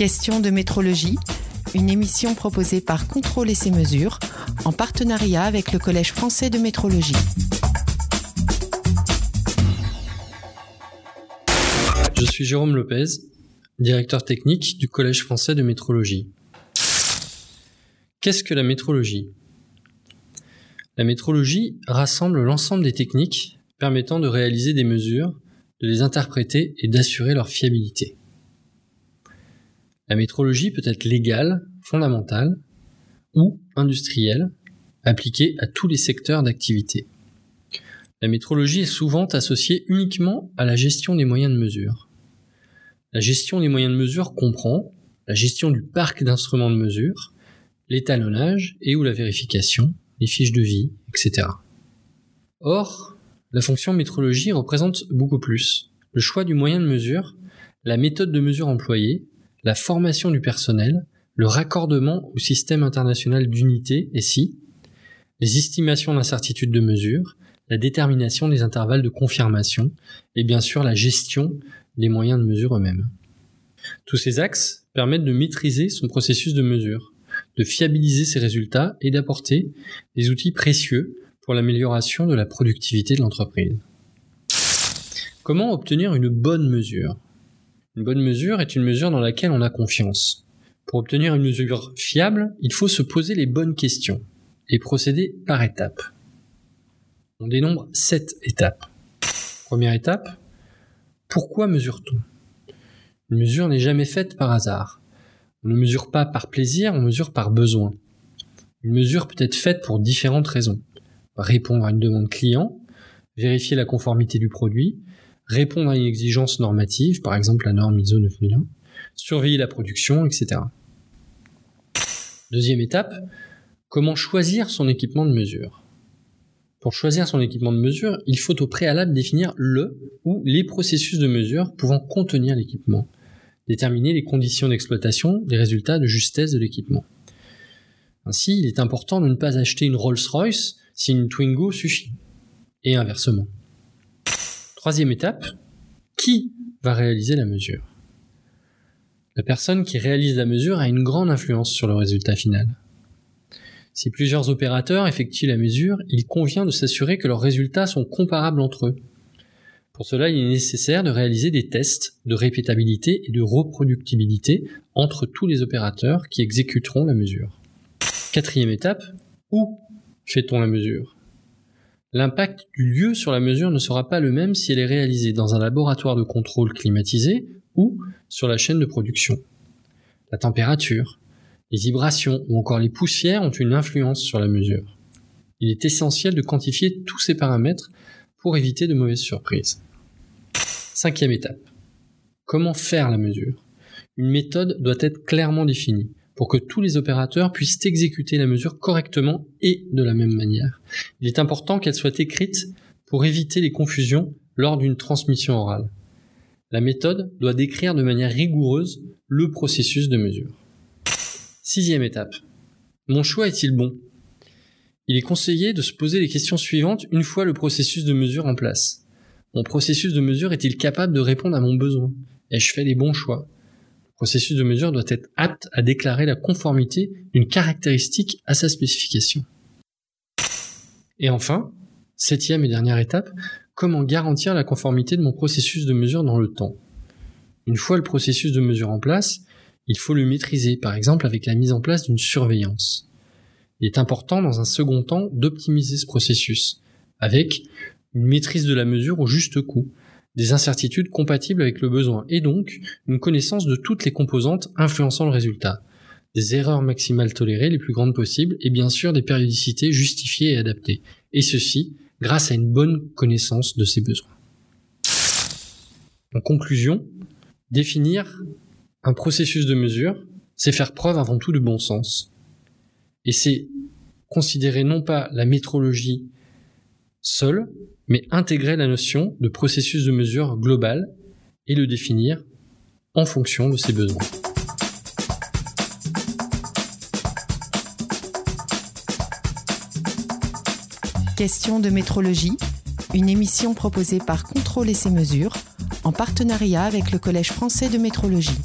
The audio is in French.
Question de métrologie, une émission proposée par Contrôle et ses mesures en partenariat avec le Collège français de métrologie. Je suis Jérôme Lopez, directeur technique du Collège français de métrologie. Qu'est-ce que la métrologie? La métrologie rassemble l'ensemble des techniques permettant de réaliser des mesures, de les interpréter et d'assurer leur fiabilité. La métrologie peut être légale, fondamentale ou industrielle, appliquée à tous les secteurs d'activité. La métrologie est souvent associée uniquement à la gestion des moyens de mesure. La gestion des moyens de mesure comprend la gestion du parc d'instruments de mesure, l'étalonnage et ou la vérification, les fiches de vie, etc. Or, la fonction métrologie représente beaucoup plus. Le choix du moyen de mesure, la méthode de mesure employée, la formation du personnel, le raccordement au système international d'unité, SI, les estimations d'incertitude de mesure, la détermination des intervalles de confirmation et bien sûr la gestion des moyens de mesure eux-mêmes. Tous ces axes permettent de maîtriser son processus de mesure, de fiabiliser ses résultats et d'apporter des outils précieux pour l'amélioration de la productivité de l'entreprise. Comment obtenir une bonne mesure? Une bonne mesure est une mesure dans laquelle on a confiance. Pour obtenir une mesure fiable, il faut se poser les bonnes questions et procéder par étapes. On dénombre sept étapes. Première étape, pourquoi mesure-t-on? Une mesure n'est jamais faite par hasard. On ne mesure pas par plaisir, on mesure par besoin. Une mesure peut être faite pour différentes raisons. Répondre à une demande client, vérifier la conformité du produit, répondre à une exigence normative, par exemple la norme ISO 9001, surveiller la production, etc. Deuxième étape, comment choisir son équipement de mesure? Pour choisir son équipement de mesure, il faut au préalable définir le ou les processus de mesure pouvant contenir l'équipement, déterminer les conditions d'exploitation, les résultats de justesse de l'équipement. Ainsi, il est important de ne pas acheter une Rolls-Royce si une Twingo suffit, et inversement. Troisième étape, qui va réaliser la mesure? La personne qui réalise la mesure a une grande influence sur le résultat final. Si plusieurs opérateurs effectuent la mesure, il convient de s'assurer que leurs résultats sont comparables entre eux. Pour cela, il est nécessaire de réaliser des tests de répétabilité et de reproductibilité entre tous les opérateurs qui exécuteront la mesure. Quatrième étape, où fait-on la mesure? L'impact du lieu sur la mesure ne sera pas le même si elle est réalisée dans un laboratoire de contrôle climatisé ou sur la chaîne de production. La température, les vibrations ou encore les poussières ont une influence sur la mesure. Il est essentiel de quantifier tous ces paramètres pour éviter de mauvaises surprises. Cinquième étape. Comment faire la mesure? Une méthode doit être clairement définie pour que tous les opérateurs puissent exécuter la mesure correctement et de la même manière. Il est important qu'elle soit écrite pour éviter les confusions lors d'une transmission orale. La méthode doit décrire de manière rigoureuse le processus de mesure. Sixième étape. Mon choix est-il bon? Il est conseillé de se poser les questions suivantes une fois le processus de mesure en place. Mon processus de mesure est-il capable de répondre à mon besoin? Ai-je fait les bons choix? Processus de mesure doit être apte à déclarer la conformité d'une caractéristique à sa spécification. Et enfin, septième et dernière étape, comment garantir la conformité de mon processus de mesure dans le temps? Une fois le processus de mesure en place, il faut le maîtriser, par exemple avec la mise en place d'une surveillance. Il est important dans un second temps d'optimiser ce processus, avec une maîtrise de la mesure au juste coût, des incertitudes compatibles avec le besoin et donc une connaissance de toutes les composantes influençant le résultat, des erreurs maximales tolérées les plus grandes possibles et bien sûr des périodicités justifiées et adaptées, et ceci grâce à une bonne connaissance de ses besoins. En conclusion, définir un processus de mesure, c'est faire preuve avant tout de bon sens. Et c'est considérer non pas la métrologie seule, mais intégrer la notion de processus de mesure global et le définir en fonction de ses besoins. Question de métrologie, une émission proposée par Contrôle et ses mesures en partenariat avec le Collège français de métrologie.